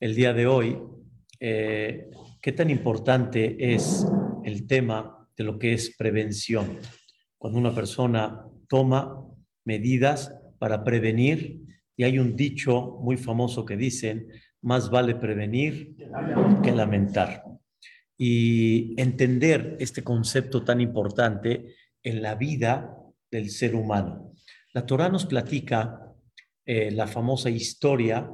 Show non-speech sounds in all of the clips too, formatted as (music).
el día de hoy eh, qué tan importante es el tema de lo que es prevención. Cuando una persona toma medidas para prevenir, y hay un dicho muy famoso que dicen, más vale prevenir que lamentar. Y entender este concepto tan importante en la vida del ser humano. La Torah nos platica eh, la famosa historia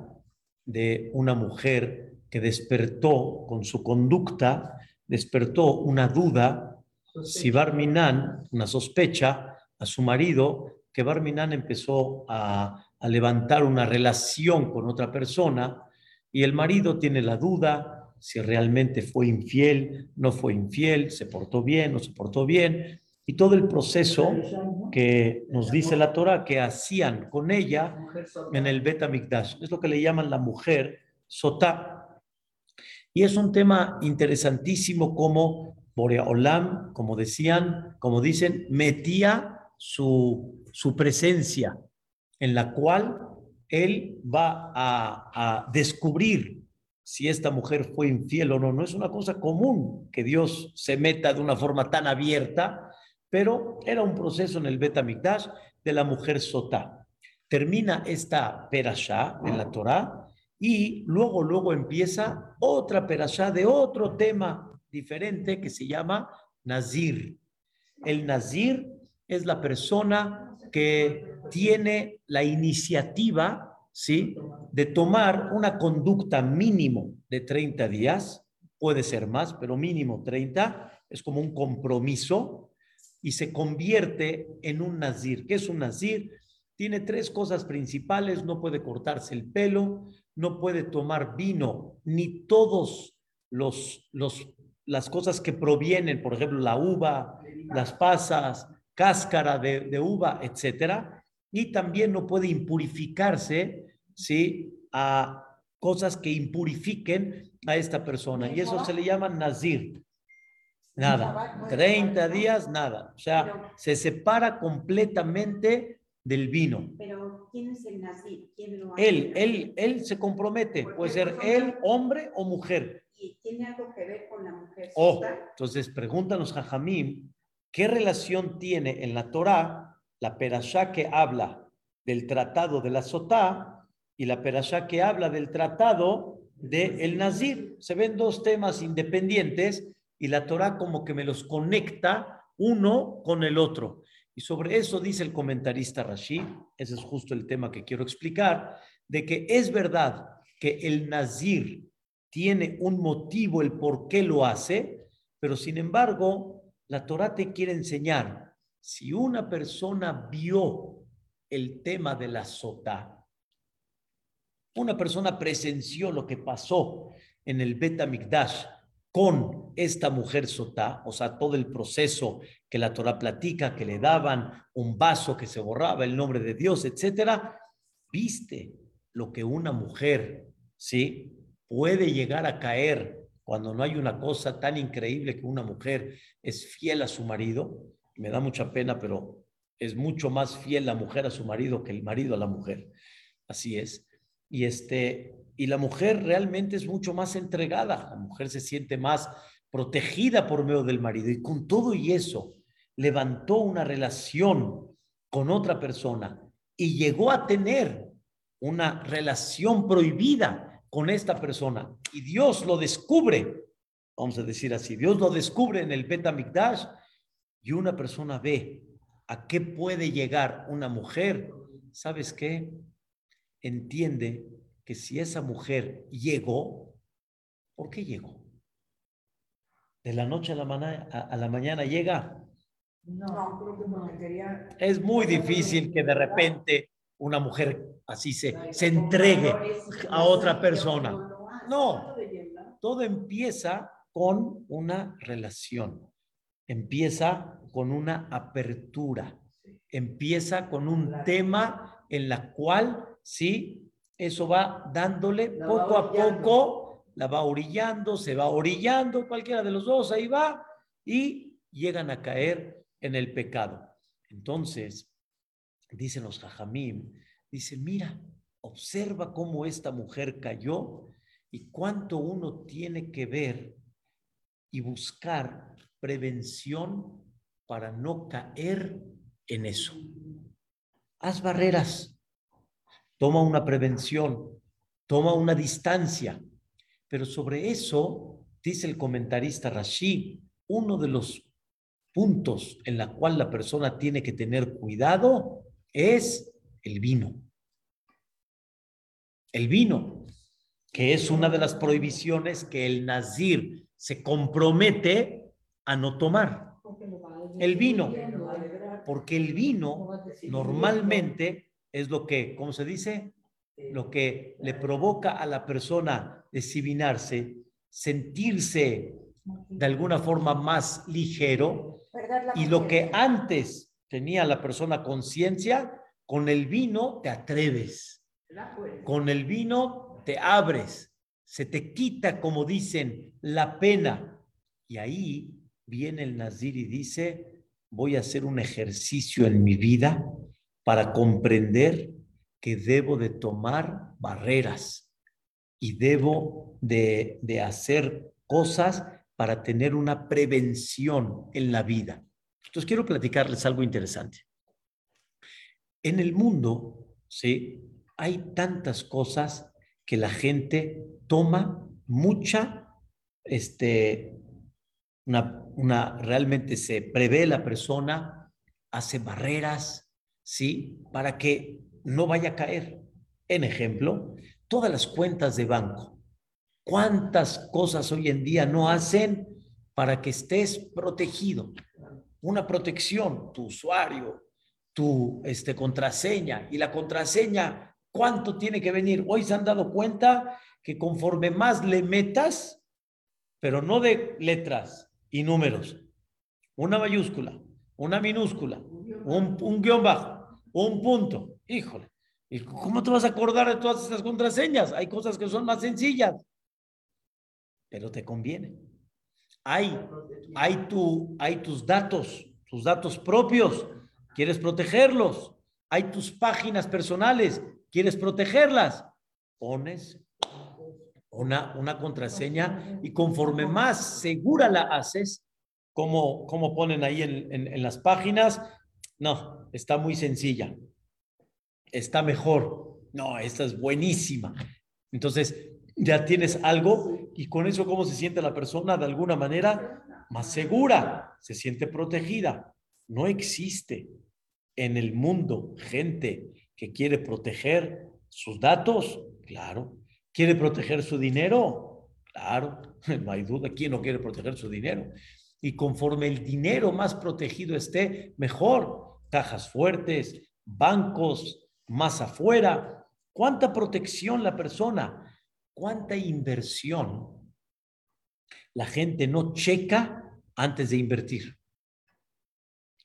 de una mujer que despertó con su conducta, despertó una duda si Barminan, una sospecha a su marido, que Barminan empezó a, a levantar una relación con otra persona y el marido tiene la duda si realmente fue infiel, no fue infiel, se portó bien, no se portó bien, y todo el proceso que nos dice la Torah que hacían con ella en el Bet Es lo que le llaman la mujer sotá. Y es un tema interesantísimo como Boreolam, como decían, como dicen, metía su, su presencia en la cual él va a, a descubrir si esta mujer fue infiel o no. No es una cosa común que Dios se meta de una forma tan abierta pero era un proceso en el Betamikdash de la mujer Sotá. Termina esta perashá en la Torá y luego, luego empieza otra perashá de otro tema diferente que se llama Nazir. El Nazir es la persona que tiene la iniciativa, ¿sí? De tomar una conducta mínimo de 30 días, puede ser más, pero mínimo 30, es como un compromiso y se convierte en un nazir. ¿Qué es un nazir? Tiene tres cosas principales, no puede cortarse el pelo, no puede tomar vino, ni todos los, los las cosas que provienen, por ejemplo, la uva, las pasas, cáscara de, de uva, etcétera, y también no puede impurificarse, ¿sí? A cosas que impurifiquen a esta persona. Y eso se le llama nazir. Nada. 30 días, nada. O sea, se separa completamente del vino. Pero, ¿quién es el nazi? ¿Quién lo hace? Él, él, él se compromete. Puede ser él, hombre o mujer. ¿Y tiene algo que ver con la mujer? Oh, entonces pregúntanos, Jajamim, ¿qué relación tiene en la Torah la perashá que habla del tratado de la sotá y la perashá que habla del tratado del el nazir? Se ven dos temas independientes y la Torah como que me los conecta uno con el otro. Y sobre eso dice el comentarista Rashid, ese es justo el tema que quiero explicar, de que es verdad que el nazir tiene un motivo el por qué lo hace, pero sin embargo, la Torah te quiere enseñar, si una persona vio el tema de la sota, una persona presenció lo que pasó en el Bet Mikdash, con esta mujer sotá, o sea, todo el proceso que la Torah platica, que le daban un vaso que se borraba el nombre de Dios, etcétera, viste lo que una mujer, ¿sí? Puede llegar a caer cuando no hay una cosa tan increíble que una mujer es fiel a su marido. Me da mucha pena, pero es mucho más fiel la mujer a su marido que el marido a la mujer. Así es. Y este, y la mujer realmente es mucho más entregada, la mujer se siente más protegida por medio del marido y con todo y eso levantó una relación con otra persona y llegó a tener una relación prohibida con esta persona y Dios lo descubre, vamos a decir así, Dios lo descubre en el Betamikdash y una persona ve a qué puede llegar una mujer, ¿sabes qué? Entiende que si esa mujer llegó, ¿por qué llegó? De la noche a la, a, la mañana llega. No, Es muy difícil que de repente una mujer así se, se entregue a otra persona. No, todo empieza con una relación, empieza con una apertura, empieza con un tema en la cual, sí, eso va dándole poco a poco, la va orillando, se va orillando, cualquiera de los dos, ahí va, y llegan a caer en el pecado. Entonces, dicen los jajamim, dice, mira, observa cómo esta mujer cayó y cuánto uno tiene que ver y buscar prevención para no caer en eso. Haz barreras, toma una prevención, toma una distancia, pero sobre eso, dice el comentarista Rashi, uno de los puntos en la cual la persona tiene que tener cuidado es el vino. El vino, que es una de las prohibiciones que el nazir se compromete a no tomar. El vino, porque el vino normalmente es lo que, ¿cómo se dice? Lo que le provoca a la persona desivinarse, sentirse de alguna forma más ligero y lo que antes tenía la persona conciencia, con el vino te atreves. Con el vino te abres. Se te quita, como dicen, la pena. Y ahí viene el Nazir y dice, voy a hacer un ejercicio en mi vida para comprender que debo de tomar barreras y debo de, de hacer cosas para tener una prevención en la vida. Entonces quiero platicarles algo interesante. En el mundo, ¿sí? Hay tantas cosas que la gente toma mucha, este, una, una, realmente se prevé la persona, hace barreras, ¿sí? Para que no vaya a caer. En ejemplo, todas las cuentas de banco. ¿Cuántas cosas hoy en día no hacen para que estés protegido? Una protección, tu usuario, tu este, contraseña y la contraseña, ¿cuánto tiene que venir? Hoy se han dado cuenta que conforme más le metas, pero no de letras y números, una mayúscula, una minúscula, un, un guion bajo, un punto, híjole, ¿y cómo te vas a acordar de todas estas contraseñas? Hay cosas que son más sencillas pero te conviene. Hay, hay, tu, hay tus datos, tus datos propios, quieres protegerlos. Hay tus páginas personales, quieres protegerlas. Pones una, una contraseña y conforme más segura la haces, como, como ponen ahí en, en, en las páginas, no, está muy sencilla. Está mejor. No, esta es buenísima. Entonces, ya tienes algo y con eso cómo se siente la persona de alguna manera más segura, se siente protegida. No existe en el mundo gente que quiere proteger sus datos, claro. ¿Quiere proteger su dinero? Claro, (laughs) no hay duda, ¿quién no quiere proteger su dinero? Y conforme el dinero más protegido esté, mejor. Cajas fuertes, bancos, más afuera. ¿Cuánta protección la persona? cuánta inversión la gente no checa antes de invertir.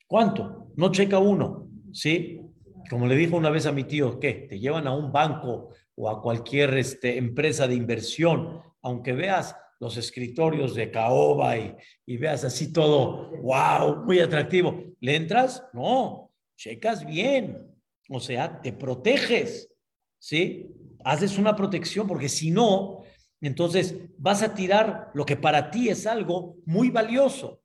¿Cuánto? No checa uno, ¿sí? Como le dijo una vez a mi tío, ¿qué? Te llevan a un banco o a cualquier este, empresa de inversión, aunque veas los escritorios de caoba y, y veas así todo, wow, muy atractivo. ¿Le entras? No, checas bien, o sea, te proteges, ¿sí? haces una protección, porque si no, entonces vas a tirar lo que para ti es algo muy valioso.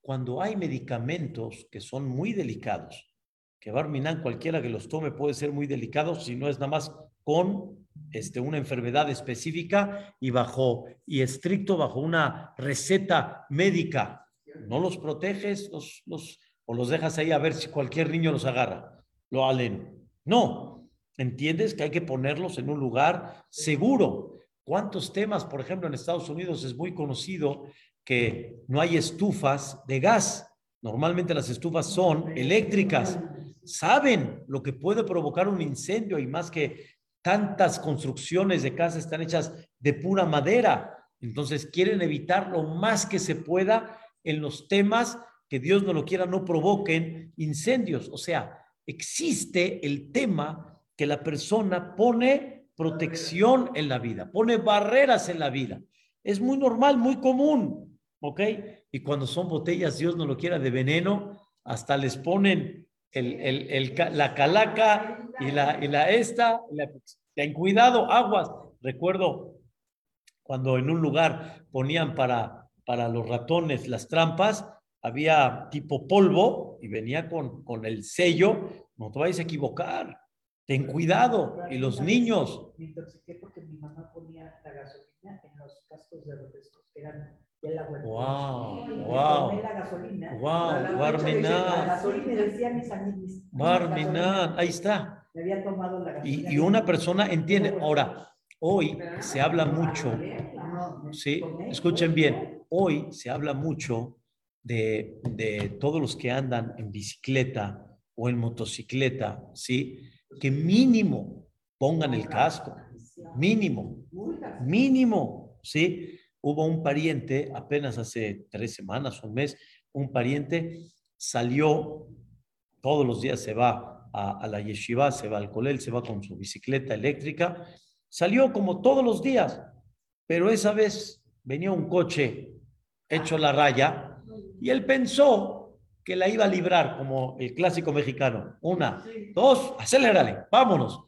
Cuando hay medicamentos que son muy delicados, que Barminan cualquiera que los tome puede ser muy delicado si no es nada más con este, una enfermedad específica y bajo y estricto bajo una receta médica. No los proteges los, los, o los dejas ahí a ver si cualquier niño los agarra. Lo halen. No, ¿Entiendes que hay que ponerlos en un lugar seguro? ¿Cuántos temas, por ejemplo, en Estados Unidos es muy conocido que no hay estufas de gas? Normalmente las estufas son eléctricas. Saben lo que puede provocar un incendio y más que tantas construcciones de casas están hechas de pura madera. Entonces quieren evitar lo más que se pueda en los temas que Dios no lo quiera, no provoquen incendios. O sea, existe el tema que la persona pone protección en la vida, pone barreras en la vida. Es muy normal, muy común, ¿ok? Y cuando son botellas, Dios no lo quiera, de veneno, hasta les ponen el, la calaca y la, y la esta, ten cuidado, aguas. Recuerdo cuando en un lugar ponían para, para los ratones las trampas, había tipo polvo y venía con, con el sello, no te vayas a equivocar, ten cuidado. Y los niños. Me intoxiqué porque mi mamá ponía la gasolina en los cascos de refrescos, que de la. Wow, Y wow. tomé la gasolina. Wow, La- la- Barminan. La gasolina y decían mis amigos. Barminan, ahí está. Me había tomado la gasolina. Y, y una persona entiende. Ahora, hoy se habla mucho, ¿sí? Escuchen bien, hoy se habla mucho de, de todos los que andan en bicicleta o en motocicleta, ¿sí? Que mínimo pongan el casco, mínimo, mínimo, ¿sí? Hubo un pariente, apenas hace tres semanas, un mes, un pariente salió, todos los días se va a, a la yeshiva, se va al colel, se va con su bicicleta eléctrica, salió como todos los días, pero esa vez venía un coche hecho la raya y él pensó que la iba a librar como el clásico mexicano. Una, dos, acelérale, vámonos.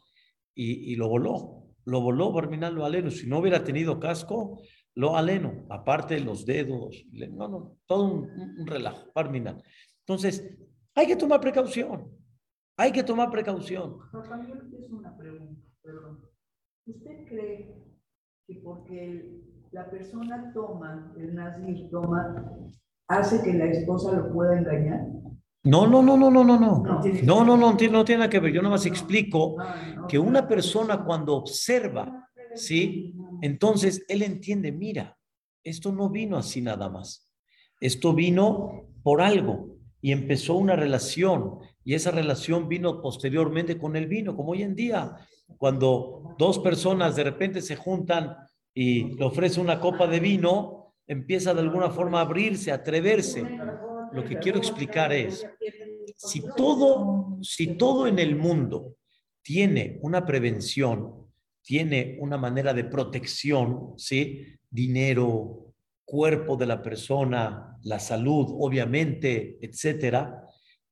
Y, y lo voló, lo voló Barminal lo aleno. Si no hubiera tenido casco, lo aleno, aparte de los dedos, no, no, todo un, un- relajo, Barminal. Entonces, hay que tomar precaución, hay que tomar precaución. Papá, yo hice una pregunta, perdón. ¿Usted cree que porque la persona toma, el nazir toma, hace que la esposa lo pueda engañar? No, no, no, no, no, no, no. No No, no, no, tiene- no tiene nada que ver. Yo nada más explico que una persona cuando observa, ¿sí? Entonces él entiende, mira, esto no vino así nada más. Esto vino por algo y empezó una relación y esa relación vino posteriormente con el vino, como hoy en día, cuando dos personas de repente se juntan y le ofrece una copa de vino, empieza de alguna forma a abrirse, a atreverse. Lo que quiero explicar es, si todo, si todo en el mundo tiene una prevención, tiene una manera de protección, ¿sí? Dinero, cuerpo de la persona, la salud, obviamente, etcétera,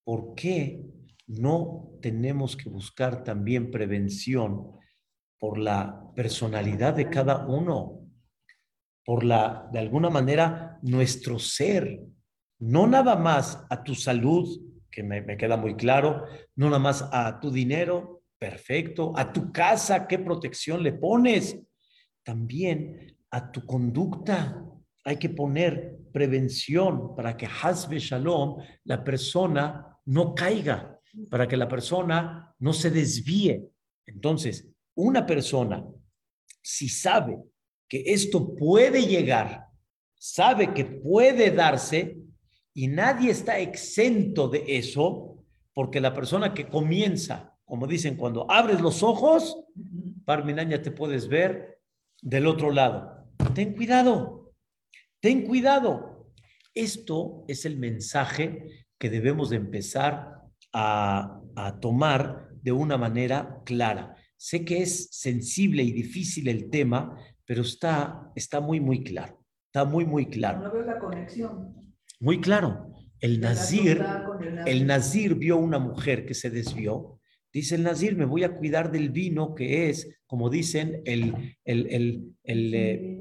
¿por qué no tenemos que buscar también prevención por la personalidad de cada uno? Por la, de alguna manera, nuestro ser, no nada más a tu salud, que me, me queda muy claro, no nada más a tu dinero, perfecto, a tu casa, qué protección le pones, también a tu conducta. Hay que poner prevención para que Hasbe Shalom, la persona no caiga, para que la persona no se desvíe. Entonces, una persona, si sabe que esto puede llegar, sabe que puede darse y nadie está exento de eso, porque la persona que comienza, como dicen, cuando abres los ojos, Parminan ya te puedes ver del otro lado. Ten cuidado, ten cuidado. Esto es el mensaje que debemos de empezar a, a tomar de una manera clara. Sé que es sensible y difícil el tema, pero está, está muy, muy claro. Está muy, muy claro. No veo la conexión. Muy claro. El Nazir, el Nazir vio una mujer que se desvió. Dice el Nazir, me voy a cuidar del vino que es, como dicen, el, el, el, el, eh,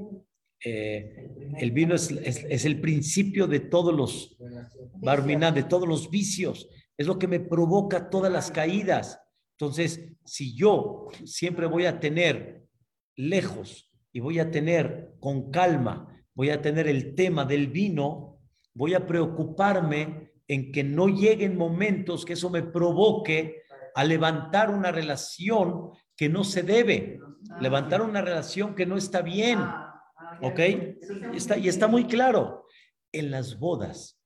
eh, el vino es, es- es el principio de todos los, Barminan, de todos los vicios. Es lo que me provoca todas las caídas. Entonces, si yo siempre voy a tener lejos y voy a tener con calma, voy a tener el tema del vino, voy a preocuparme en que no lleguen momentos que eso me provoque a levantar una relación que no se debe, levantar una relación que no está bien. Ah, ah, ¿Ok? está, y está muy claro. En las bodas,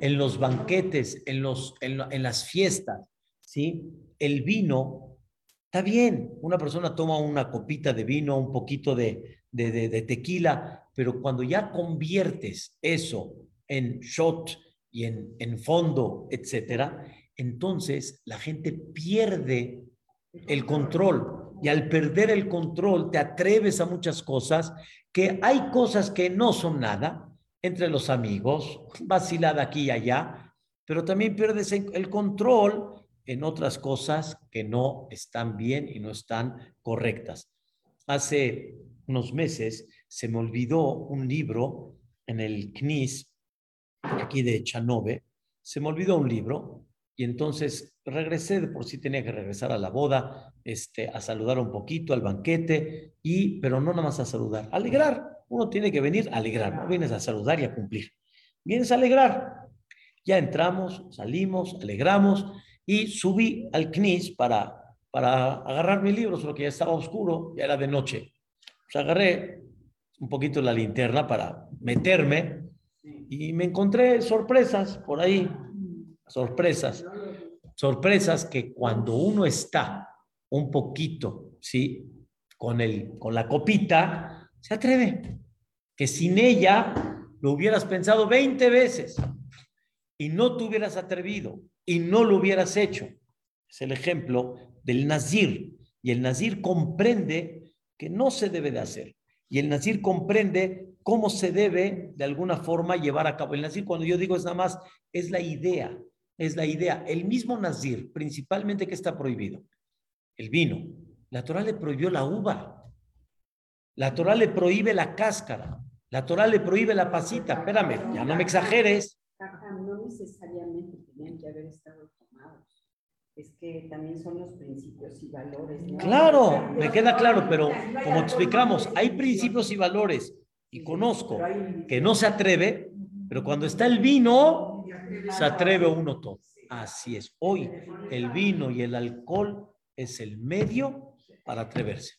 en los banquetes, en, los, en, en las fiestas, ¿sí? El vino, está bien. Una persona toma una copita de vino, un poquito de, de, de- de tequila, pero cuando ya conviertes eso en shot y en, en fondo, etcétera, entonces la gente pierde el control. Y al perder el control, te atreves a muchas cosas, que hay cosas que no son nada, entre los amigos, vacilada aquí y allá, pero también pierdes el control en otras cosas que no están bien y no están correctas. Hace unos meses se me olvidó un libro en el CNIS, aquí de Chanove, se me olvidó un libro y entonces regresé, de por sí tenía que regresar a la boda, este, a saludar un poquito al banquete, y, pero no nada más a saludar, alegrar. Uno tiene que venir a alegrar, no vienes a saludar y a cumplir. Vienes a alegrar. Ya entramos, salimos, alegramos y subí al CNIS para, para agarrar mi libro, solo que ya estaba oscuro, ya era de noche. Pues agarré un poquito la linterna para meterme y me encontré sorpresas por ahí, sorpresas, sorpresas que cuando uno está un poquito, ¿sí? Con, el, con la copita, se atreve. Que sin ella lo hubieras pensado 20 veces y no te hubieras atrevido y no lo hubieras hecho. Es el ejemplo del Nazir. Y el Nazir comprende que no se debe de hacer. Y el Nazir comprende cómo se debe de alguna forma llevar a cabo. El Nazir, cuando yo digo es nada más, es la idea, es la idea. El mismo Nazir, principalmente que está prohibido, el vino. La Torah le prohibió la uva. La Torah le prohíbe la cáscara. La Torah le prohíbe la pasita. Espérame, ya no me exageres. No necesariamente tenían que haber estado tomados. Es que también son los principios y valores. Claro, me queda claro, pero como explicamos, hay principios y valores. Y conozco que no se atreve, pero cuando está el vino, se atreve uno todo. Así es. Hoy el vino y el alcohol es el medio para atreverse.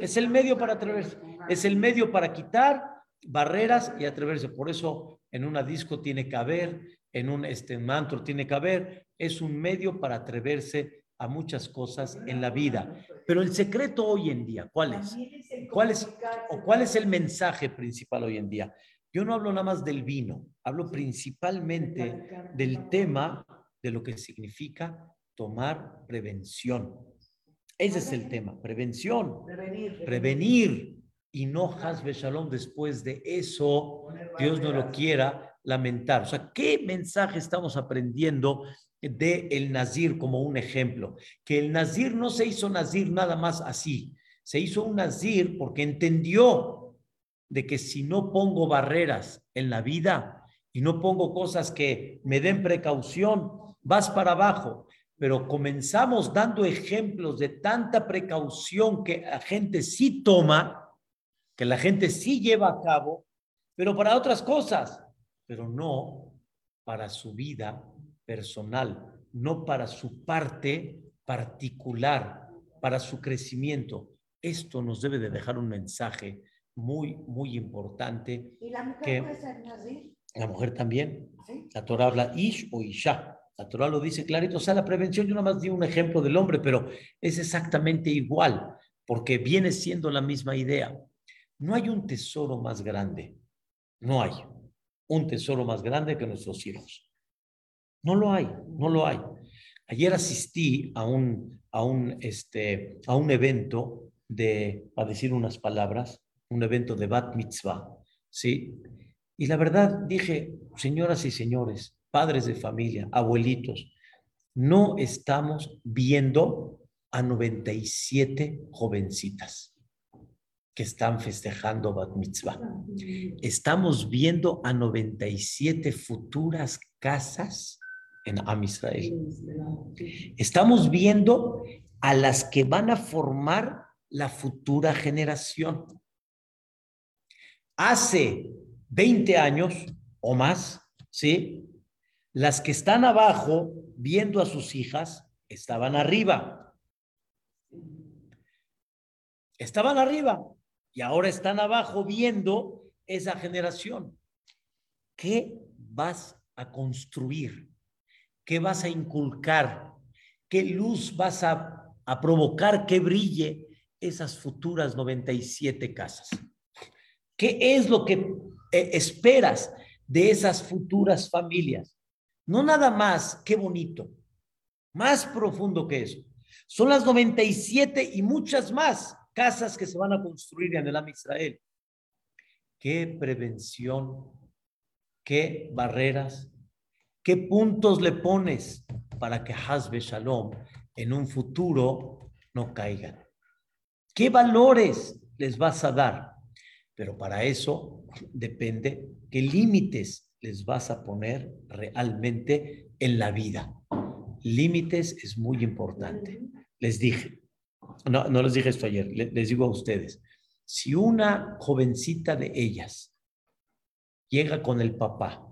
Es el medio para atreverse. Es el medio para quitar barreras y atreverse. Por eso en una disco tiene que haber, en un este, mantro tiene que haber. Es un medio para atreverse a muchas cosas en la vida. Pero el secreto hoy en día. ¿Cuál es, o cuál es el mensaje principal hoy en día? Yo no hablo nada más del vino, hablo principalmente del tema de lo que significa tomar prevención. Ese es el tema, prevención. Prevenir. Y no hasbe shalom después de eso, Dios no lo quiera, lamentar. O sea, ¿qué mensaje estamos aprendiendo de el Nazir como un ejemplo? Que el Nazir no se hizo Nazir nada más así. Se hizo un Nazir porque entendió de que si no pongo barreras en la vida y no pongo cosas que me den precaución, vas para abajo pero comenzamos dando ejemplos de tanta precaución que la gente sí toma, que la gente sí lleva a cabo, pero para otras cosas, pero no para su vida personal, no para su parte particular, para su crecimiento. Esto nos debe de dejar un mensaje muy, muy importante. ¿Y la mujer puede ser nazir? La mujer también. La Torah habla ish o isha. La Torah lo dice clarito. O sea, la prevención, yo nada más di un ejemplo del hombre, pero es exactamente igual, porque viene siendo la misma idea. No hay un tesoro más grande. No hay un tesoro más grande que nuestros hijos. No lo hay, no lo hay. Ayer asistí a un, a un, este, a un evento de, a decir unas palabras, un evento de Bat Mitzvah, ¿sí? Y la verdad dije, señoras y señores, padres de familia, abuelitos, no estamos viendo a 97 jovencitas que están festejando Bat Mitzvah. Estamos viendo a 97 futuras casas en Am. Estamos viendo a las que van a formar la futura generación. Hace 20 años o más, ¿sí? Las que están abajo viendo a sus hijas estaban arriba. Estaban arriba y ahora están abajo viendo esa generación. ¿Qué vas a construir? ¿Qué vas a inculcar? ¿Qué luz vas a, a provocar que brille esas futuras 97 casas? ¿Qué es lo que eh, esperas de esas futuras familias? No nada más, qué bonito, más profundo que eso. Son las 97 y muchas más casas que se van a construir en el Am Israel. Qué prevención, qué barreras, qué puntos le pones para que Hazbe Shalom en un futuro no caigan. ¿Qué valores les vas a dar. Pero para eso depende qué límites les vas a poner realmente en la vida. Límites es muy importante. Les dije, no, no les dije esto ayer, les digo a ustedes, si una jovencita de ellas llega con el papá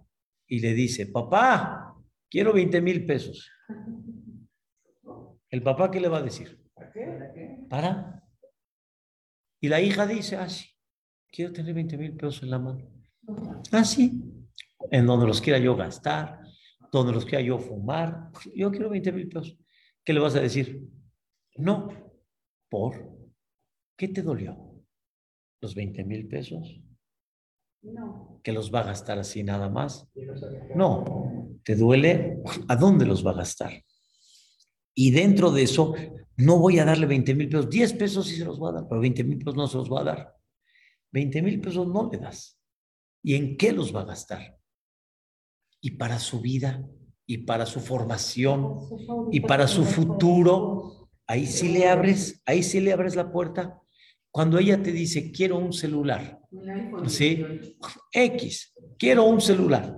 y le dice, papá, quiero 20 mil pesos. ¿El papá qué le va a decir? ¿Para qué? ¿Para? Y la hija dice, ah, sí, quiero tener 20 mil pesos en la mano. Ah, sí, en donde los quiera yo gastar, donde los quiera yo fumar, yo quiero 20 mil pesos. ¿Qué le vas a decir? No, ¿por qué te dolió? ¿Los 20 mil pesos? No. ¿Que los va a gastar así nada más? No, te duele a dónde los va a gastar. Y dentro de eso, no voy a darle 20 mil pesos, 10 pesos sí se los voy a dar, pero 20 mil pesos no se los voy a dar. 20 mil pesos no le das. ¿Y en qué los va a gastar? Y para su vida, y para su formación, y para su futuro, ahí sí le abres, ahí sí le abres la puerta. Cuando ella te dice, quiero un celular, ¿sí? X, quiero un celular.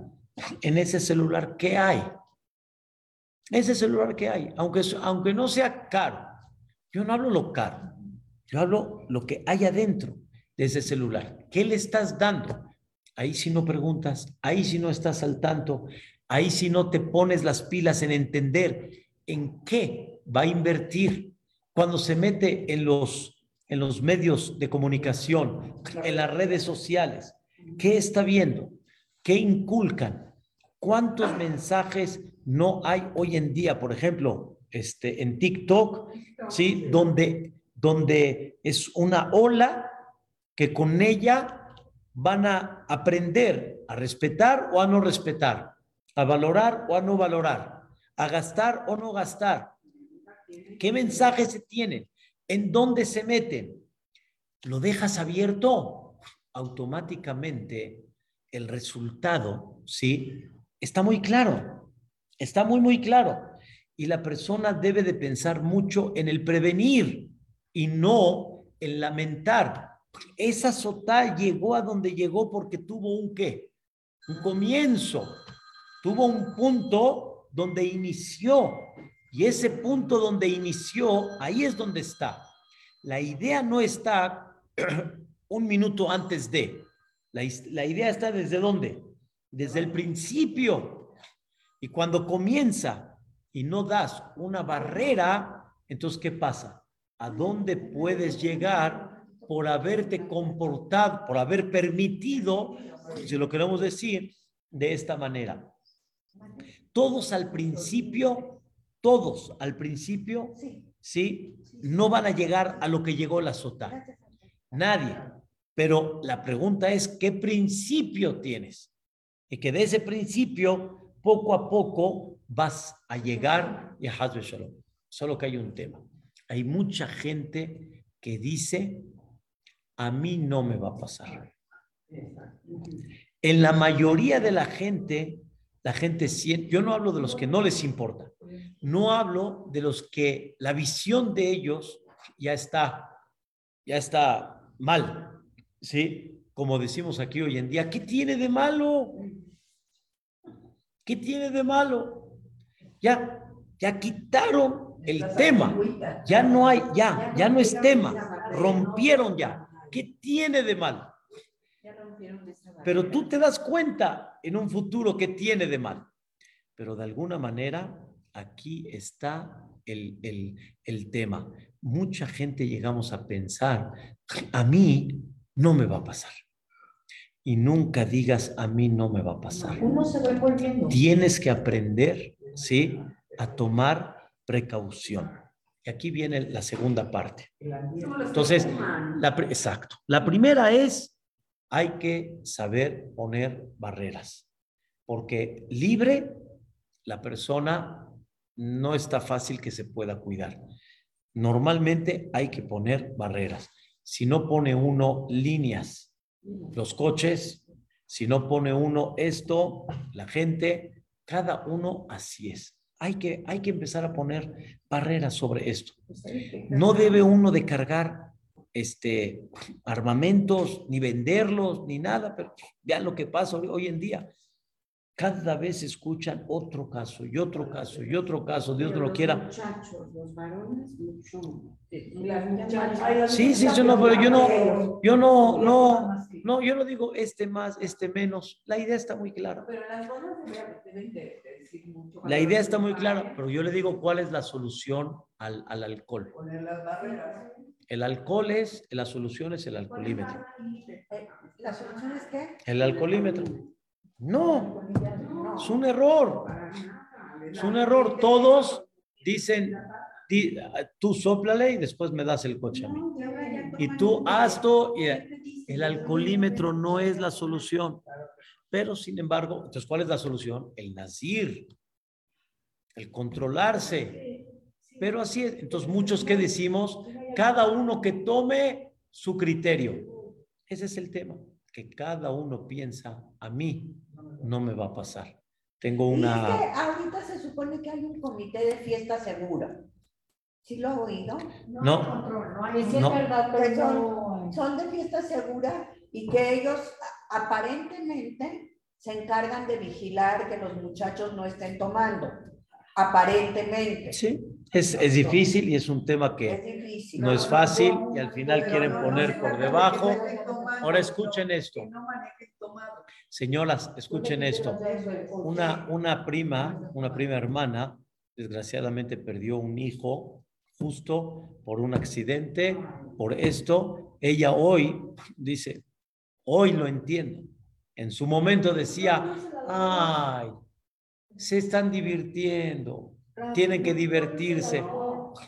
En ese celular, ¿qué hay? Ese celular que hay, aunque, aunque no sea caro, yo no hablo lo caro, yo hablo lo que hay adentro de ese celular. ¿Qué le estás dando? Ahí si no preguntas, ahí si no estás al tanto, ahí si no te pones las pilas en entender en qué va a invertir cuando se mete en los, en los medios de comunicación, en las redes sociales. ¿Qué está viendo? ¿Qué inculcan? ¿Cuántos mensajes no hay hoy en día, por ejemplo, este, en TikTok, ¿sí? Donde, donde es una ola que con ella van a aprender a respetar o a no respetar, a valorar o a no valorar, a gastar o no gastar. ¿Qué mensajes se tienen? ¿En dónde se meten? ¿Lo dejas abierto? Automáticamente el resultado, ¿sí? Está muy claro. Está muy, muy claro. Y la persona debe de pensar mucho en el prevenir y no en lamentar. Esa sotá llegó a donde llegó porque tuvo un qué? Un comienzo. Tuvo un punto donde inició. Y ese punto donde inició, ahí es donde está. La idea no está (clears throat) un minuto antes de. La, la idea está desde dónde? Desde el principio. Y cuando comienza y no das una barrera, entonces ¿qué pasa? ¿A dónde puedes llegar por haberte comportado, por haber permitido, si lo queremos decir, de esta manera? Todos al principio, todos al principio, ¿sí? No van a llegar a lo que llegó la sota. Nadie. Pero la pregunta es, ¿qué principio tienes? Y que de ese principio poco a poco vas a llegar y a Shalom. Solo que hay un tema. Hay mucha gente que dice, a mí no me va a pasar. En la mayoría de la gente, la gente siente, yo no hablo de los que no les importa, no hablo de los que la visión de ellos ya está, ya está mal, ¿sí? Como decimos aquí hoy en día, ¿qué tiene de malo? ¿Qué tiene de malo? Ya, ya quitaron el tema. Ya no hay, ya, ya no es tema. Rompieron ya. ¿Qué tiene de malo? Pero tú te das cuenta en un futuro que tiene de mal. Pero de alguna manera aquí está el, el, el tema. Mucha gente llegamos a pensar, a mí no me va a pasar y nunca digas a mí no me va a pasar. Uno se va. Tienes que aprender, ¿sí? A tomar precaución. Y aquí viene la segunda parte. Entonces, la, exacto. La primera es, hay que saber poner barreras, porque libre la persona no está fácil que se pueda cuidar. Normalmente hay que poner barreras. Si no pone uno líneas los coches, si no pone uno esto, la gente, cada uno así es. Hay que, hay que empezar a poner barreras sobre esto. No debe uno de cargar este, armamentos, ni venderlos, ni nada, pero vean lo que pasa hoy en día. Cada vez escuchan otro caso y otro caso y otro caso, Dios no lo quiera. Muchachos, los varones, mucho. Sí, sí, yo no, pero yo no, yo no, no, no, yo no digo este más, este menos. La idea está muy clara. La idea está muy clara, pero yo le digo cuál es la solución al, al alcohol. El alcohol es, la solución es el alcoholímetro. ¿La solución es qué? El alcoholímetro. No, es un error. Es un error. Todos dicen, di- tú soplale y después me das el coche a mí. Y tú haz esto y el alcoholímetro no es la solución. Pero sin embargo, entonces, ¿cuál es la solución? El nazir, el controlarse. Pero así es. Entonces, muchos que decimos, cada uno que tome su criterio. Ese es el tema, que cada uno piensa, a mí no me va a pasar. Tengo una... ahorita se supone que hay un comité de fiesta segura. ¿Sí lo ha oído? No, Que sí es No. verdad, pero son, no. son de fiesta segura y que ellos aparentemente se encargan de vigilar que los muchachos no estén tomando. Aparentemente. sí, es, es difícil y es un tema Es que difícil. no es fácil y al final quieren poner por debajo. Ahora escuchen esto. Señoras, escuchen esto. Una, una prima, una prima hermana, desgraciadamente perdió un hijo justo por un accidente, por esto. Ella hoy dice, hoy lo entiendo. En su momento decía, ay, se están divirtiendo, tienen que divertirse.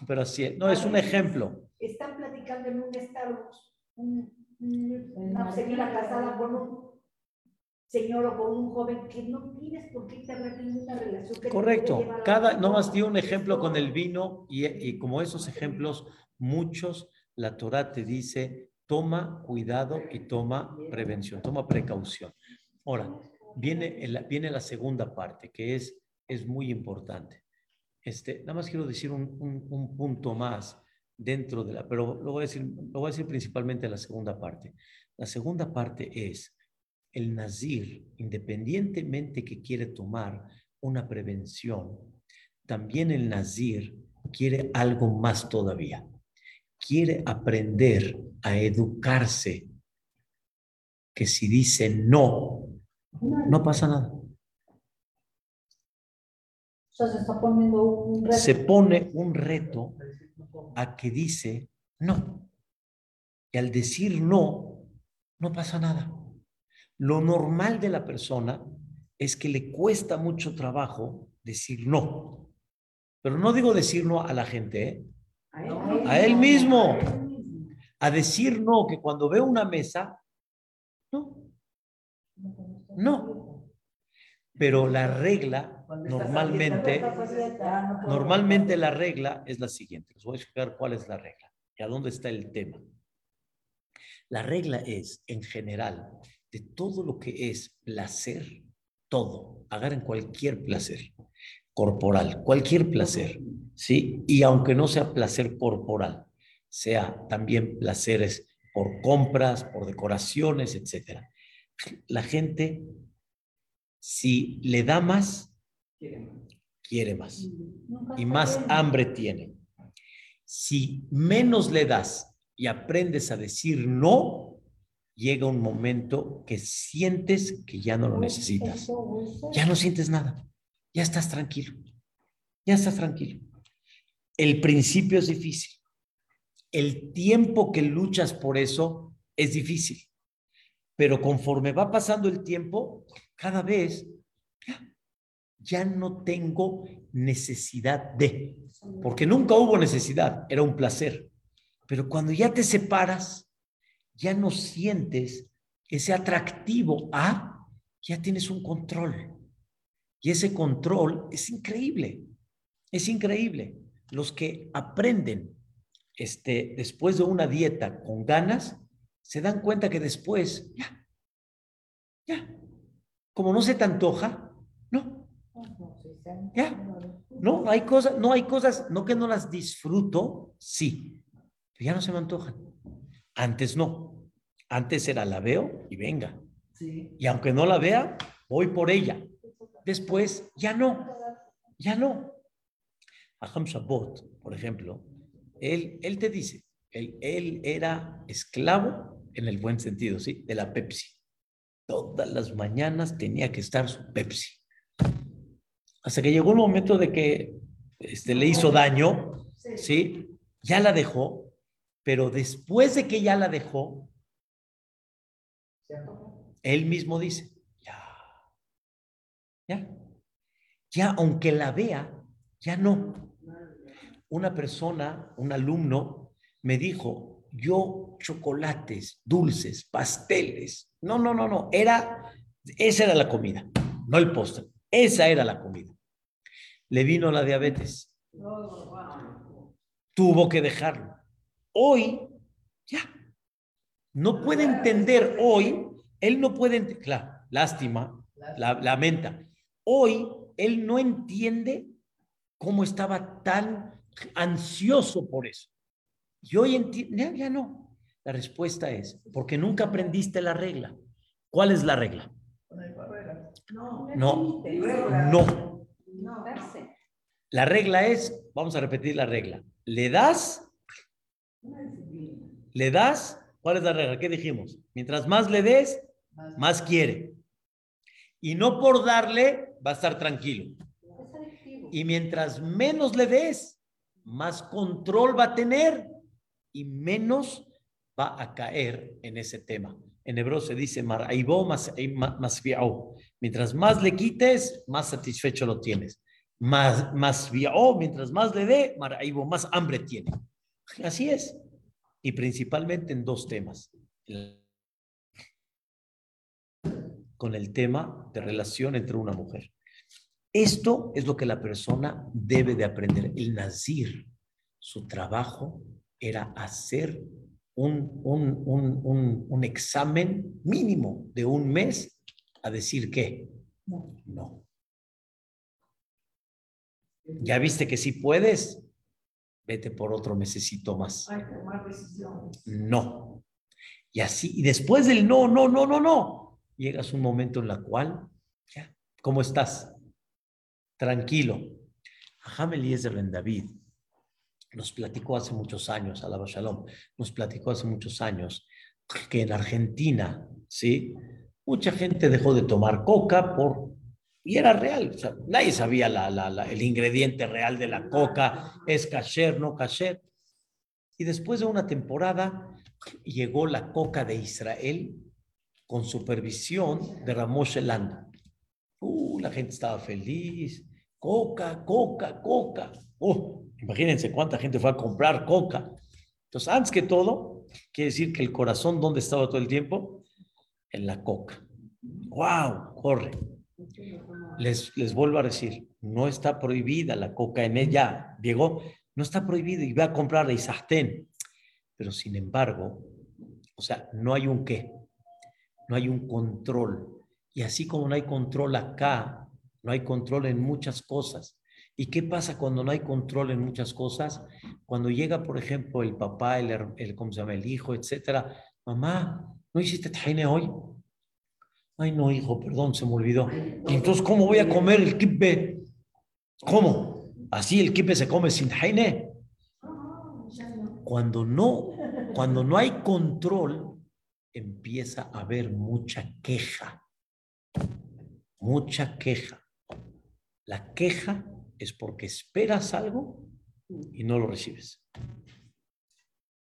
Pero así, no, es un ejemplo. Están platicando en un Starbucks, un- un- una señora casada con un señor o con un joven que no tienes por qué tener ninguna relación. que Correcto. Cada, un- nomás di un ejemplo con el vino y, y como esos ejemplos, muchos, la Torah te dice, toma cuidado y toma prevención, toma precaución. Ahora, viene, el- viene la segunda parte, que es, es muy importante. Este, nada más quiero decir un, un- un punto más dentro de la, pero lo voy, a decir, lo voy a decir principalmente la segunda parte. La segunda parte es, el nazir, independientemente que quiere tomar una prevención, también el nazir quiere algo más todavía. Quiere aprender a educarse, que si dice no, no pasa nada. O sea, se está poniendo un reto. Se pone un reto a que dice no. Y al decir no, no pasa nada. Lo normal de la persona es que le cuesta mucho trabajo decir no. Pero no digo decir no a la gente, ¿eh? a él mismo. A decir no, que cuando veo una mesa, no, no. Pero la regla, normalmente, normalmente la regla es la siguiente. Les voy a explicar cuál es la regla y a dónde está el tema. La regla es, en general, de todo lo que es placer, todo, agarren cualquier placer corporal, cualquier placer, ¿sí? Y aunque no sea placer corporal, sea también placeres por compras, por decoraciones, etcétera. La gente, si le da más, quiere más y más hambre tiene. Si menos le das y aprendes a decir no, llega un momento que sientes que ya no lo necesitas. Ya no sientes nada. Ya estás tranquilo. Ya estás tranquilo. El principio es difícil. El tiempo que luchas por eso es difícil. Pero conforme va pasando el tiempo, cada vez ya, no tengo necesidad de, porque nunca hubo necesidad, era un placer. Pero cuando ya te separas, ya no sientes ese atractivo a, ya tienes un control. Y ese control es increíble, es increíble. Los que aprenden este, después de una dieta con ganas, se dan cuenta que después, ya, ya, como no se te antoja, no, ya, no, hay cosas, no hay cosas, no que no las disfruto, sí, pero ya no se me antojan. Antes no. Antes era la veo y venga. Sí. Y aunque no la vea, voy por ella. Después, ya no. Ya no. Aham Shabbat, por ejemplo, él, él te dice, él, él era esclavo en el buen sentido, ¿sí? De la Pepsi. Todas las mañanas tenía que estar su Pepsi. Hasta que llegó un momento de que este, le hizo daño, ¿sí? Ya la dejó, pero después de que ya la dejó, él mismo dice, ya, ya, ya, aunque la vea, ya no. Una persona, un alumno, me dijo, yo chocolates, dulces, pasteles, no, no, no, no, era, esa era la comida, no el postre, esa era la comida. Le vino la diabetes, tuvo que dejarlo. Hoy, ya, no puede entender hoy, él no puede, ent- claro, lástima, la, lamenta. Hoy él no entiende cómo estaba tan ansioso por eso. Y hoy entiende, ya, ya no. La respuesta es, porque nunca aprendiste la regla. ¿Cuál es la regla? No, No, no. no, darse. La regla es, vamos a repetir la regla. Le das, le das, ¿cuál es la regla? ¿Qué dijimos? Mientras más le des, Más- quiere. Y no por darle, va a estar tranquilo. Y mientras menos le des, más control va a tener y menos va a caer en ese tema. En hebreo se dice maraibo más más viao. Mientras más le quites, más satisfecho lo tienes. Más más mientras más le dé, maraibo más hambre tiene. Así es. Y principalmente en dos temas. Con el tema de relación entre una mujer. Esto es lo que la persona debe de aprender. El nazir, su trabajo era hacer un, un, un, un, un examen mínimo de un mes a decir qué. No. Ya viste que si puedes, vete por otro mesecito más. Hay que tomar decisiones. No. Y así, y después del no, no, no, no, no, llegas un momento en la cual, ya, ¿cómo estás? Tranquilo. Ajam Eliezer Ben David nos platicó hace muchos años, Alaba Shalom, nos platicó hace muchos años que en Argentina, ¿sí? Mucha gente dejó de tomar coca por... Y era real, o sea, nadie sabía la, la, la, el ingrediente real de la coca, es kasher, no kasher. Y después de una temporada llegó la coca de Israel con supervisión de Ramos Elando. Uh, la gente estaba feliz. Coca, coca, coca. Uh, imagínense cuánta gente fue a comprar coca. Entonces, antes que todo, quiere decir que el corazón, ¿dónde estaba todo el tiempo? En la coca. ¡Wow! Corre. Les, les vuelvo a decir, no está prohibida la coca en ella. Llegó, no está prohibido y va a comprar la Isastén. Pero sin embargo, o sea, no hay un qué, no hay un control. Y así como no hay control acá, no hay control en muchas cosas. ¿Y qué pasa cuando no hay control en muchas cosas? Cuando llega, por ejemplo, el papá, el, el ¿cómo se llama? El hijo, etcétera. Mamá, ¿no hiciste tajine hoy? Ay, no, hijo, perdón, se me olvidó. ¿Y entonces cómo voy a comer el kibbeh? ¿Cómo? ¿Así el kibbeh se come sin tajine? Cuando no, cuando no hay control, empieza a haber mucha queja. Mucha queja. La queja es porque esperas algo y no lo recibes.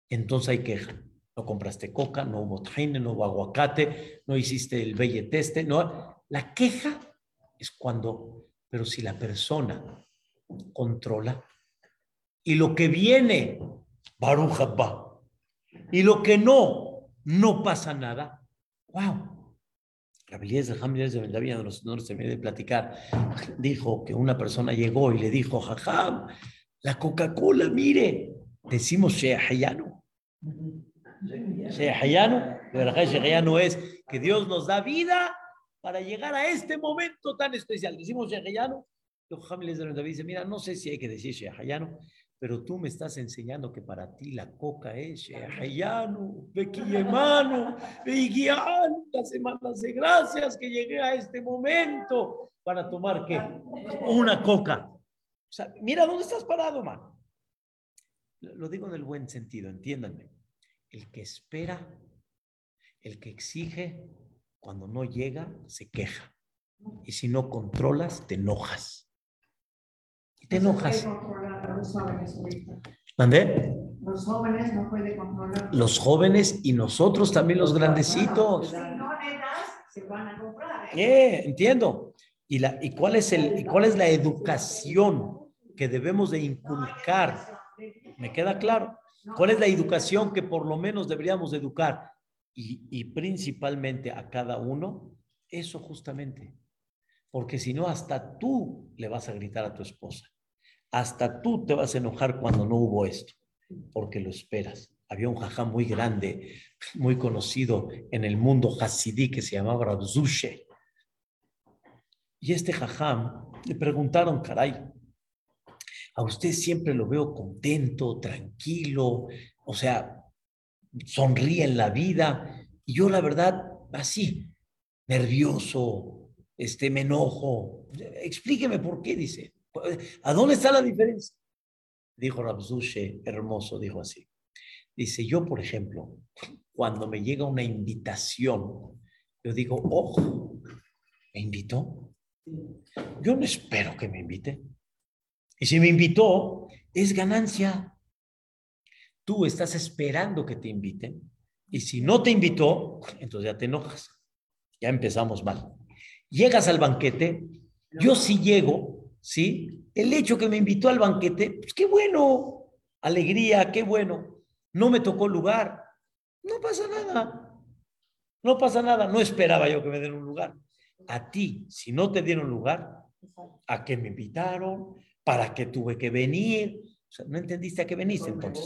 Entonces hay queja. No compraste coca, no hubo tajine, no hubo aguacate, no hiciste el belleteste. No. La queja es cuando, pero si la persona controla y lo que viene, Baruch y lo que no, no pasa nada. ¡Wow! Rabelías de Hamilés de Bendavía, no no nos terminé de platicar, dijo que una persona llegó y le dijo, jajam, la Coca-Cola, mire, decimos Shehayano. Shehayano, Shehayano es que Dios nos da vida para llegar a este momento tan especial. Decimos Shehayano. Hamilés de Bendavía dice, mira, no sé si hay que decir Shehayano, pero tú me estás enseñando que para ti la coca es Shehayanu, Bequillemano, Beguian, las semanas de gracias que llegué a este momento para tomar qué? Una coca. O sea, mira dónde estás parado, man. Lo digo en el buen sentido, entiéndanme. El que espera, el que exige, cuando no llega, se queja. Y si no controlas, te enojas. Y te enojas. ¿Mandé? Los jóvenes no pueden controlar. Los jóvenes y nosotros también los grandecitos. Si no le das, se van a comprar. ¿eh? Eh, entiendo. ¿Y, la, y, cuál es el, y cuál es la educación que debemos de inculcar? ¿Me queda claro? ¿Cuál es la educación que por lo menos deberíamos educar? Y, y principalmente a cada uno, eso justamente. Porque si no, hasta tú le vas a gritar a tu esposa. Hasta tú te vas a enojar cuando no hubo esto, porque lo esperas. Había un jajá muy grande, muy conocido en el mundo hasidí que se llamaba Rabzushe. Y este jajam le preguntaron, caray, a usted siempre lo veo contento, tranquilo, o sea, sonríe en la vida. Y yo la verdad, así, nervioso, este, me enojo. Explíqueme por qué, dice. ¿A dónde está la diferencia? Dijo Rabzushe, hermoso, dijo así. Dice, yo, por ejemplo, cuando me llega una invitación, yo digo, ojo, ¿me invitó? Yo no espero que me invite. Y si me invitó, es ganancia. Tú estás esperando que te inviten. Y si no te invitó, entonces ya te enojas. Ya empezamos mal. Llegas al banquete, yo sí llego, ¿sí? El hecho que me invitó al banquete, pues qué bueno, alegría, qué bueno. No me tocó lugar, no pasa nada. No pasa nada, no esperaba yo que me den un lugar. A ti, si no te dieron lugar, ¿a qué me invitaron? ¿Para qué tuve que venir? O sea, no entendiste a qué veniste entonces.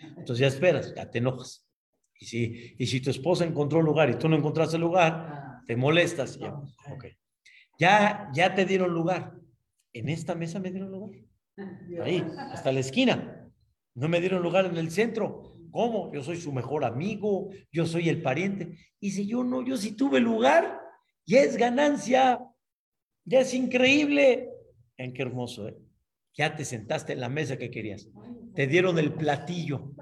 Entonces ya esperas, ya te enojas. Y si, y si tu esposa encontró lugar y tú no encontraste lugar, te molestas. Ya, okay. ya, ya te dieron lugar. En esta mesa me dieron lugar. Ahí, hasta la esquina. No me dieron lugar en el centro. ¿Cómo? Yo soy su mejor amigo, yo soy el pariente. Y si yo no, yo sí tuve lugar, ya es ganancia, ya es increíble. Vean qué hermoso, ¿eh? Ya te sentaste en la mesa que querías. Te dieron el platillo.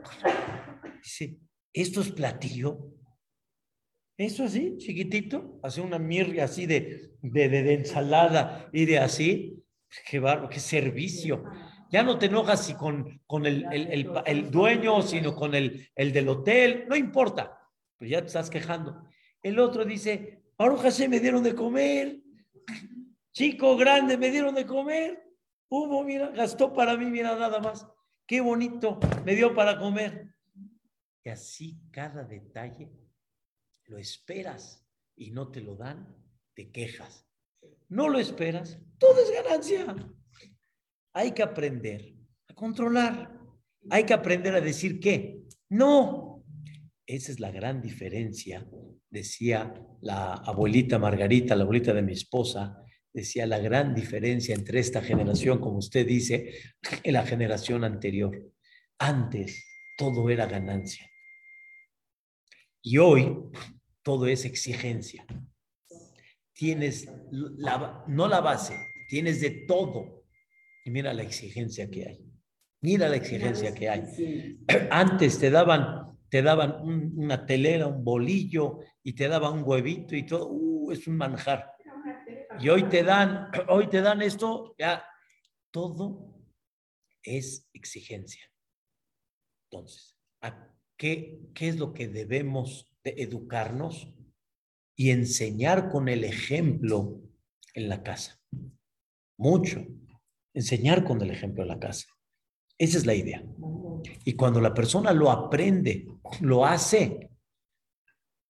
Dice, ¿esto es platillo? Eso así, chiquitito, hace una mirria así de, de, de, de ensalada y de así. Qué barro, qué servicio. Ya no te enojas si con, con el, el, el, el, dueño, sino con el, el del hotel, no importa, pues ya te estás quejando. El otro dice, Baruch se me dieron de comer, chico grande, me dieron de comer, hubo, mira, gastó para mí, mira nada más, qué bonito, me dio para comer. Y así cada detalle lo esperas y no te lo dan, te quejas. No lo esperas, todo es ganancia. Hay que aprender a controlar. Hay que aprender a decir qué. No. Esa es la gran diferencia, decía la abuelita Margarita, la abuelita de mi esposa, decía la gran diferencia entre esta generación, como usted dice, y la generación anterior. Antes todo era ganancia. Y hoy todo es exigencia. Tienes la, no la base, tienes de todo. Y mira la exigencia que hay. Mira la exigencia que hay. (clears throat) Antes te daban, te daban un, una telera, un bolillo y te daban un huevito y todo. Uh, es un manjar. Y hoy te dan, (clears throat) hoy te dan esto, ya todo es exigencia. Entonces, ¿a qué, qué es lo que debemos de educarnos y enseñar con el ejemplo en la casa? Mucho. Enseñar con el ejemplo en la casa. Esa es la idea. Y cuando la persona lo aprende, lo hace,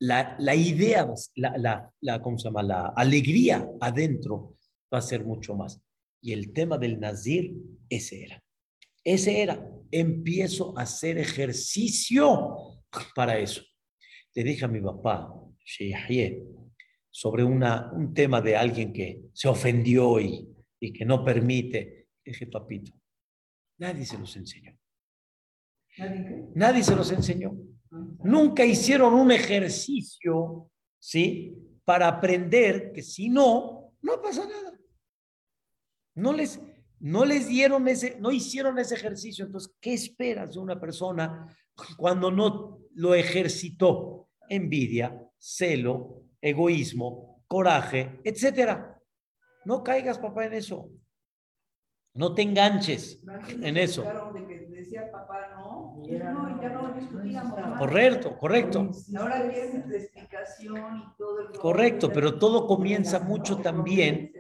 la, la idea, la, la, la, ¿cómo se llama? La alegría adentro va a ser mucho más. Y el tema del nazir, ese era. Ese era. Empiezo a hacer ejercicio para eso. Le dije a mi papá, sobre una, un tema de alguien que se ofendió y, y que no permite. Dije, papito, Nadie se los enseñó. ¿Nadie? Nadie se los enseñó. Ah. Nunca hicieron un ejercicio, ¿sí? Para aprender que si no, no pasa nada. No les, no les dieron ese, no hicieron ese ejercicio. Entonces, ¿qué esperas de una persona cuando no lo ejercitó? Envidia, celo, egoísmo, coraje, etcétera. No caigas, papá, en eso. No te enganches en eso. Correcto, correcto. Ahora tienes la explicación y todo el rollo. Correcto, pero todo comienza mucho también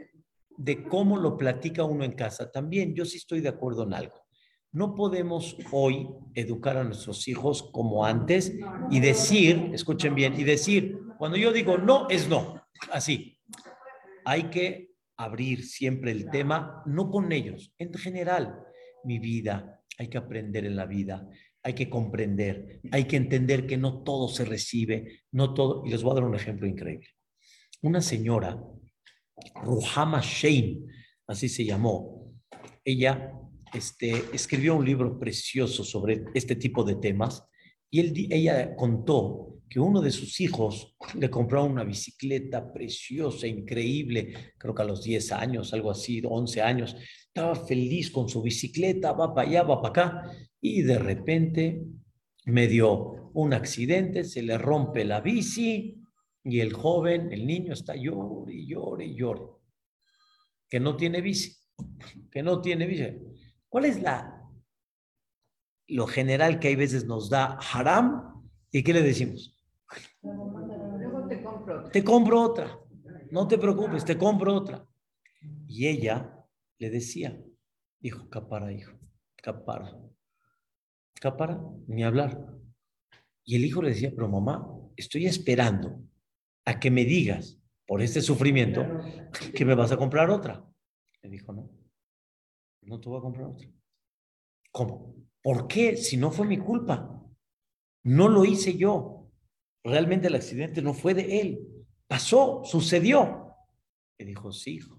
de cómo lo platica uno en casa. También yo sí estoy de acuerdo en algo. No podemos hoy educar a nuestros hijos como antes y decir, escuchen bien, y decir, cuando yo digo no, es no. Así. Hay que abrir siempre el tema, no con ellos, en general. Mi vida, hay que aprender en la vida, hay que comprender, hay que entender que no todo se recibe, no todo. Y les voy a dar un ejemplo increíble. Una señora, Ruhama Shein, así se llamó, ella este, escribió un libro precioso sobre este tipo de temas y él, ella contó que uno de sus hijos (laughs) le compró una bicicleta preciosa, increíble, creo que a los 10 años, algo así, 11 años, estaba feliz con su bicicleta, va para allá, va para acá, y de repente me dio un accidente, se le rompe la bici y el joven, el niño está llore llore llore, que no tiene bici, que no tiene bici. ¿Cuál es la lo general que hay veces nos da haram y qué le decimos? Luego te compro. Te compro otra. No te preocupes, te compro otra. Y ella le decía, hijo, capara, hijo, capara. Capara, ni hablar. Y el hijo le decía, pero mamá, estoy esperando a que me digas por este sufrimiento que me vas a comprar otra. Le dijo, no, no te voy a comprar otra. ¿Cómo? ¿Por qué? Si no fue mi culpa. No lo hice yo. Realmente el accidente no fue de él. Pasó, sucedió. Le dijo, sí, hijo,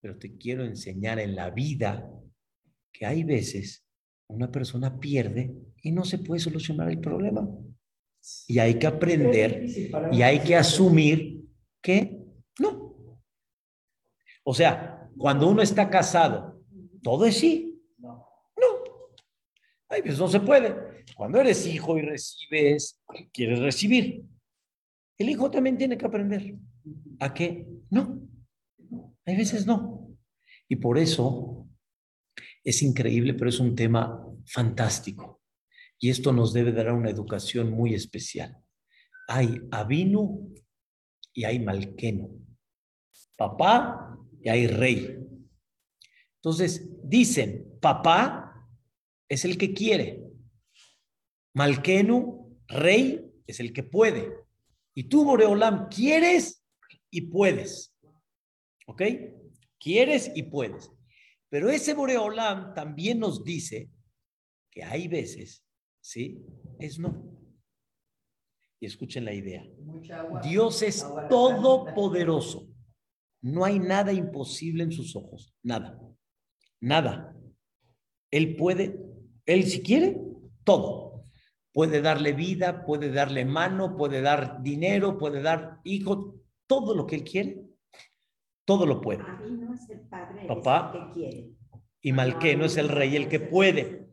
pero te quiero enseñar en la vida que hay veces una persona pierde y no se puede solucionar el problema. Y hay que aprender y hay que asumir que no. O sea, cuando uno está casado, todo es sí. No. Ay, pues no se puede. Cuando eres hijo y recibes, quieres recibir. El hijo también tiene que aprender a que no. Hay veces no. Y por eso es increíble, pero es un tema fantástico. Y esto nos debe dar una educación muy especial. Hay Avinu y hay Malqueno. Papá y hay rey. Entonces, dicen, papá es el que quiere. Malquenu, rey, es el que puede. Y tú, Boreolam, quieres y puedes. ¿Ok? Quieres y puedes. Pero ese Boreolam también nos dice que hay veces, ¿sí? Es no. Y escuchen la idea. Dios es todopoderoso. No hay nada imposible en sus ojos. Nada. Nada. Él puede, él si quiere, todo. Puede darle vida, puede darle mano, puede dar dinero, puede dar hijo, todo lo que él quiere, todo lo puede. No es el padre Papá. es el que quiere. Y Malqueno es el rey el que puede.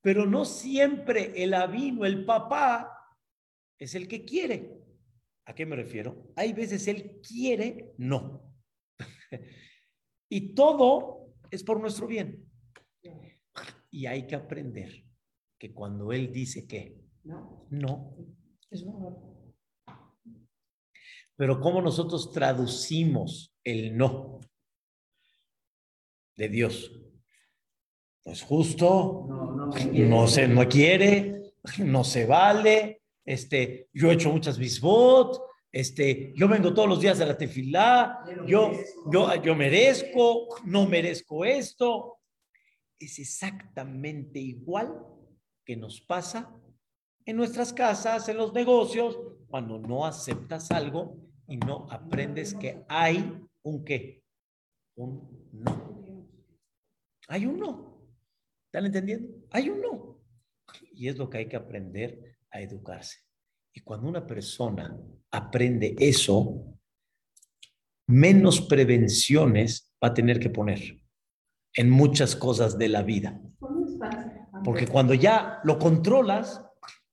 Pero no siempre el avino, el papá, es el que quiere. ¿A qué me refiero? Hay veces él quiere, no. (laughs) y todo es por nuestro bien. Y hay que aprender que cuando él dice que ¿no? no, es no. Pero ¿cómo nosotros traducimos el no de Dios? No es justo, No, no, no se no quiere, no se vale, este, yo he hecho muchas bisbot, este, yo vengo todos los días a la tefilá, yo, yo, yo merezco, no merezco esto. Es exactamente igual que nos pasa en nuestras casas, en los negocios, cuando no aceptas algo y no aprendes que hay un qué, un no. Hay un no. ¿Están entendiendo? Hay un no. Y es lo que hay que aprender a educarse. Y cuando una persona aprende eso, menos prevenciones va a tener que poner en muchas cosas de la vida. Porque cuando ya lo controlas,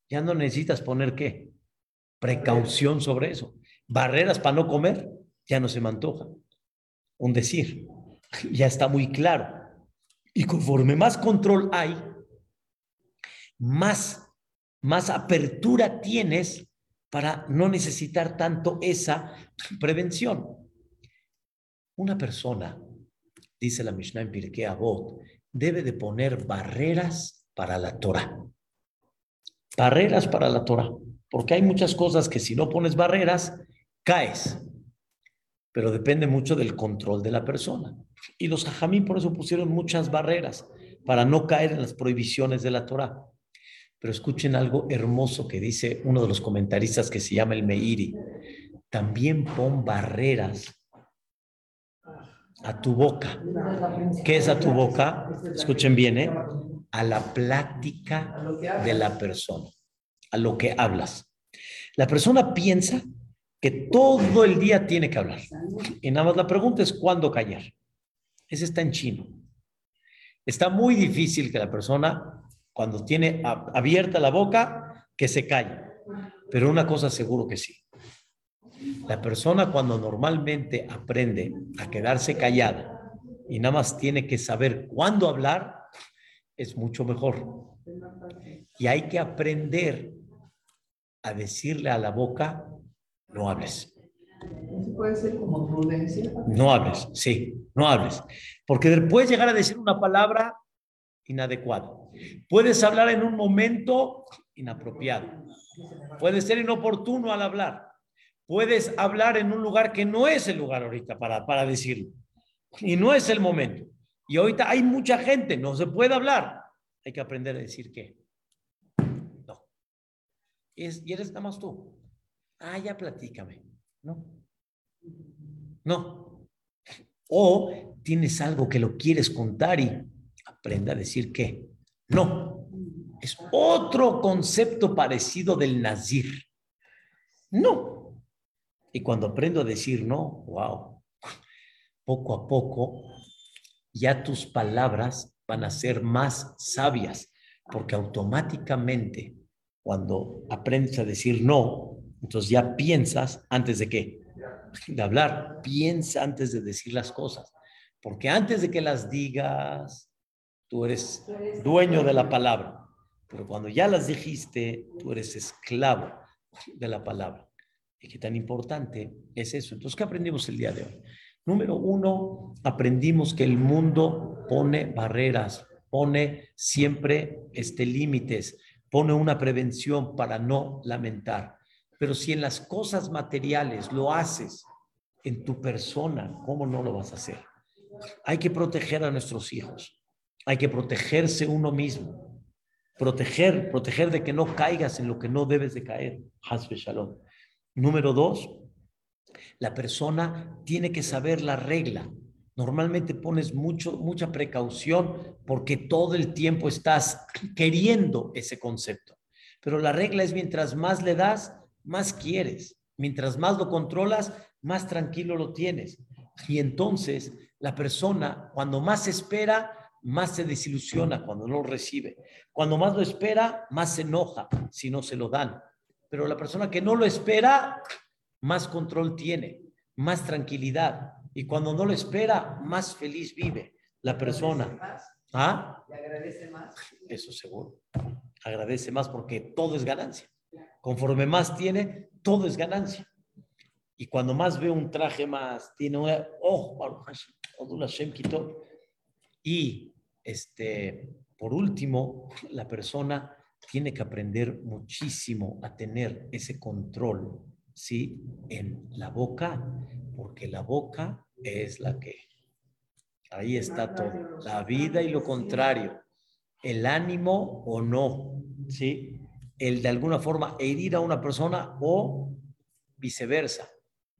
ya no necesitas poner qué? Precaución sobre eso. Barreras para no comer, ya no se me antoja. Un decir, (laughs) ya está muy claro. Y conforme más control hay, más, más apertura tienes para no necesitar tanto esa prevención. Una persona, dice la Mishnah en Pirkei Avot, debe de poner barreras para la Torah. Barreras para la Torah. Porque hay muchas cosas que si no pones barreras, caes. Pero depende mucho del control de la persona. Y los hajamí por eso pusieron muchas barreras para no caer en las prohibiciones de la Torah. Pero escuchen algo hermoso que dice uno de los comentaristas que se llama el Meiri. También pon barreras a tu boca. ¿Qué es a tu boca? Escuchen bien, ¿eh? A la plática de la persona, a lo que hablas. La persona piensa que todo el día tiene que hablar. Y nada más la pregunta es cuándo callar. Ese está en chino. Está muy difícil que la persona, cuando tiene abierta la boca, que se calle. Pero una cosa seguro que sí. La persona cuando normalmente aprende a quedarse callada y nada más tiene que saber cuándo hablar, es mucho mejor. Y hay que aprender a decirle a la boca, no hables. puede ser como prudencia? No hables, sí, no hables. Porque puedes llegar a decir una palabra inadecuada. Puedes hablar en un momento inapropiado. Puede ser inoportuno al hablar. Puedes hablar en un lugar que no es el lugar ahorita para, para decirlo. Y no es el momento. Y ahorita hay mucha gente, no se puede hablar. Hay que aprender a decir qué. No. y eres nada más tú. Ah, ya platícame. No. No. O tienes algo que lo quieres contar y aprenda a decir qué. No. Es otro concepto parecido del nazir. No. Y cuando aprendo a decir no, wow, poco a poco ya tus palabras van a ser más sabias, porque automáticamente cuando aprendes a decir no, entonces ya piensas antes de qué? De hablar, piensa antes de decir las cosas. Porque antes de que las digas, tú eres dueño de la palabra. Pero cuando ya las dijiste, tú eres esclavo de la palabra. Y qué tan importante es eso. Entonces, ¿qué aprendimos el día de hoy? Número uno, aprendimos que el mundo pone barreras, pone siempre este, límites, pone una prevención para no lamentar. Pero si en las cosas materiales lo haces en tu persona, ¿cómo no lo vas a hacer? Hay que proteger a nuestros hijos. Hay que protegerse uno mismo. Proteger, proteger de que no caigas en lo que no debes de caer. Hasbe Shalom. Número dos, la persona tiene que saber la regla. Normalmente pones mucho, mucha precaución porque todo el tiempo estás queriendo ese concepto. Pero la regla es mientras más le das, más quieres. Mientras más lo controlas, más tranquilo lo tienes. Y entonces la persona, cuando más espera, más se desilusiona cuando no lo recibe. Cuando más lo espera, más se enoja si no se lo dan. Pero la persona que no lo espera, más control tiene, más tranquilidad. Y cuando no lo espera, más feliz vive la persona. ¿Ah? ¿Le agradece más? Eso seguro. Agradece más porque todo es ganancia. Conforme más tiene, todo es ganancia. Y cuando más ve un traje más, tiene una, oh, y este, por último, la persona tiene que aprender muchísimo a tener ese control, ¿sí? En la boca, porque la boca es la que, ahí está todo, la vida y lo contrario, el ánimo o no, ¿sí? el de alguna forma herir a una persona o viceversa.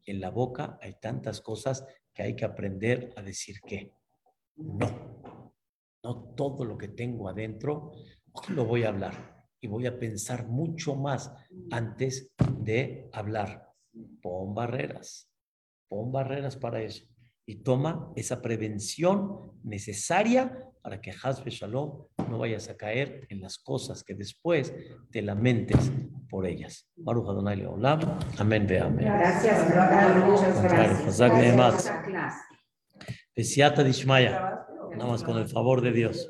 En la boca hay tantas cosas que hay que aprender a decir que no. No todo lo que tengo adentro lo voy a hablar y voy a pensar mucho más antes de hablar. Pon barreras, pon barreras para eso y toma esa prevención necesaria para que Hasbe Shalom no vayas a caer en las cosas que después te lamentes por ellas. Baruch Adonai Leolam. Amén, ve amén. Gracias, muchas gracias. Hazak Gracias Neemat. por esa clase. Besiata Dishmaya. ¿Grabaste o- Nada más con el favor de Dios.